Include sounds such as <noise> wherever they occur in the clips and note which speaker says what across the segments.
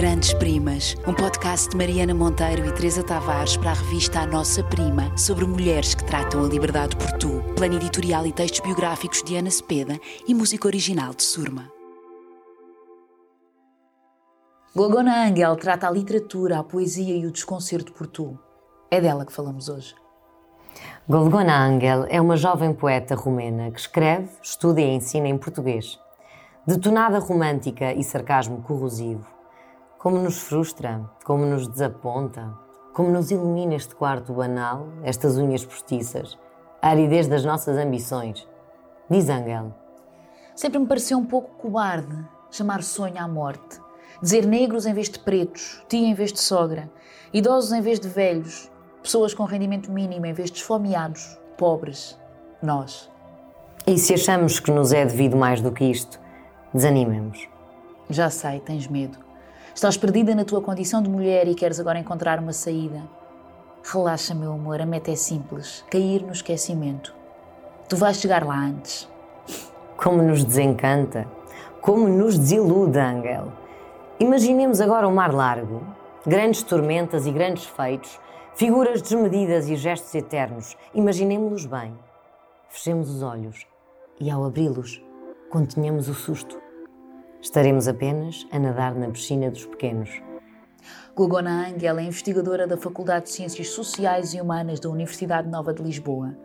Speaker 1: Grandes Primas, um podcast de Mariana Monteiro e Teresa Tavares para a revista A Nossa Prima, sobre mulheres que tratam a liberdade por tu. Plano editorial e textos biográficos de Ana Cepeda e música original de Surma. Glogona Angel trata a literatura, a poesia e o desconcerto por tu. É dela que falamos hoje.
Speaker 2: Golgona Angel é uma jovem poeta romena que escreve, estuda e ensina em português. Detonada romântica e sarcasmo corrosivo, como nos frustra, como nos desaponta, como nos ilumina este quarto banal, estas unhas postiças, a aridez das nossas ambições. Diz Angel.
Speaker 1: Sempre me pareceu um pouco cobarde chamar sonho à morte. Dizer negros em vez de pretos, tia em vez de sogra, idosos em vez de velhos, pessoas com rendimento mínimo em vez de esfomeados, pobres, nós.
Speaker 2: E se achamos que nos é devido mais do que isto, desanimemos.
Speaker 1: Já sei, tens medo. Estás perdida na tua condição de mulher e queres agora encontrar uma saída. Relaxa, meu amor, a meta é simples: cair no esquecimento. Tu vais chegar lá antes.
Speaker 2: Como nos desencanta, como nos desilude, Angel. Imaginemos agora o mar largo, grandes tormentas e grandes feitos, figuras desmedidas e gestos eternos. Imaginemos-los bem. Fechemos os olhos e, ao abri-los, contenhamos o susto. Estaremos apenas a nadar na piscina dos pequenos.
Speaker 1: Gugona Angel é investigadora da Faculdade de Ciências Sociais e Humanas da Universidade Nova de Lisboa.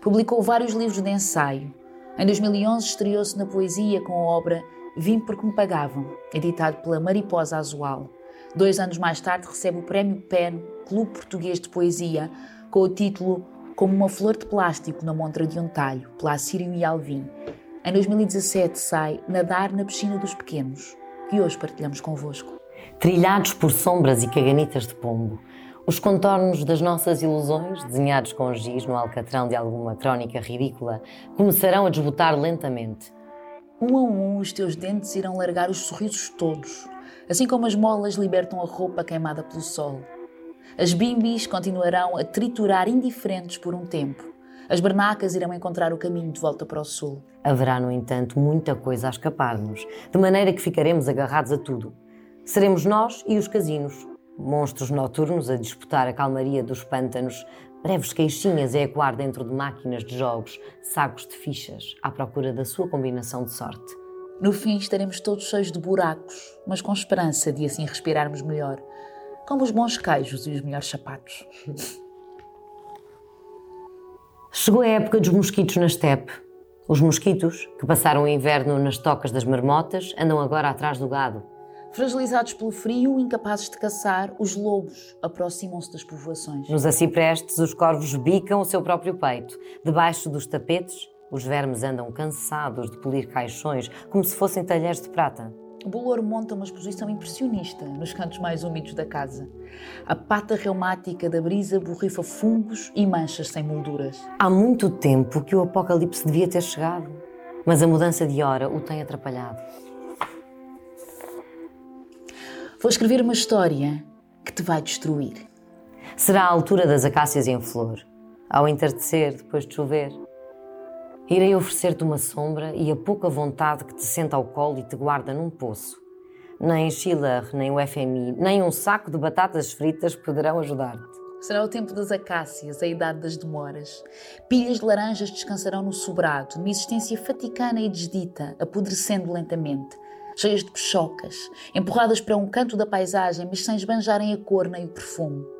Speaker 1: Publicou vários livros de ensaio. Em 2011 estreou-se na poesia com a obra Vim porque me pagavam, editado pela Mariposa Azual. Dois anos mais tarde recebe o Prémio PEN, Clube Português de Poesia, com o título Como uma flor de plástico na montra de um talho, pela Assírio e Alvim, em 2017 sai Nadar na Piscina dos Pequenos, que hoje partilhamos convosco.
Speaker 2: Trilhados por sombras e caganitas de pombo, os contornos das nossas ilusões, desenhados com giz no alcatrão de alguma crónica ridícula, começarão a desbotar lentamente.
Speaker 1: Um a um, os teus dentes irão largar os sorrisos todos, assim como as molas libertam a roupa queimada pelo sol. As bimbis continuarão a triturar indiferentes por um tempo, as bernacas irão encontrar o caminho de volta para o sul.
Speaker 2: Haverá, no entanto, muita coisa a escapar-nos, de maneira que ficaremos agarrados a tudo. Seremos nós e os casinos, monstros noturnos a disputar a calmaria dos pântanos, breves queixinhas a ecoar dentro de máquinas de jogos, sacos de fichas, à procura da sua combinação de sorte.
Speaker 1: No fim, estaremos todos cheios de buracos, mas com esperança de assim respirarmos melhor, como os bons queijos e os melhores sapatos. <laughs>
Speaker 2: Chegou a época dos mosquitos na estepe. Os mosquitos, que passaram o inverno nas tocas das marmotas, andam agora atrás do gado.
Speaker 1: Fragilizados pelo frio, incapazes de caçar, os lobos aproximam-se das povoações.
Speaker 2: Nos aciprestes, os corvos bicam o seu próprio peito. Debaixo dos tapetes, os vermes andam cansados de polir caixões, como se fossem talheres de prata.
Speaker 1: O bolor monta uma exposição impressionista nos cantos mais úmidos da casa. A pata reumática da brisa borrifa fungos e manchas sem molduras.
Speaker 2: Há muito tempo que o apocalipse devia ter chegado, mas a mudança de hora o tem atrapalhado.
Speaker 1: Vou escrever uma história que te vai destruir.
Speaker 2: Será a altura das acácias em flor, ao entardecer, depois de chover. Irei oferecer-te uma sombra e a pouca vontade que te senta ao colo e te guarda num poço. Nem Schiller, nem o FMI, nem um saco de batatas fritas poderão ajudar-te.
Speaker 1: Será o tempo das acácias, a idade das demoras. Pilhas de laranjas descansarão no sobrado, numa existência faticana e desdita, apodrecendo lentamente, cheias de pechocas, empurradas para um canto da paisagem, mas sem esbanjarem a cor nem o perfume.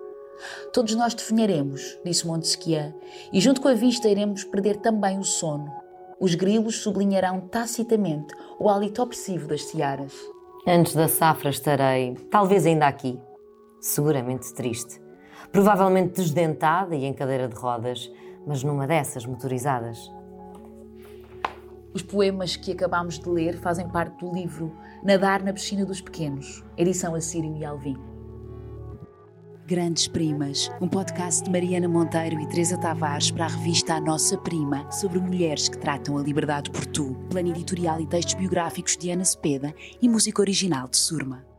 Speaker 1: Todos nós definharemos, disse Montesquieu, e junto com a vista iremos perder também o sono. Os grilos sublinharão tacitamente o hálito opressivo das searas.
Speaker 2: Antes da safra estarei, talvez ainda aqui, seguramente triste, provavelmente desdentada e em cadeira de rodas, mas numa dessas motorizadas.
Speaker 1: Os poemas que acabamos de ler fazem parte do livro Nadar na Piscina dos Pequenos, edição Assírio e Alvim. Grandes Primas, um podcast de Mariana Monteiro e Teresa Tavares para a revista A Nossa Prima, sobre mulheres que tratam a liberdade por tu. Plano editorial e textos biográficos de Ana Cepeda e música original de Surma.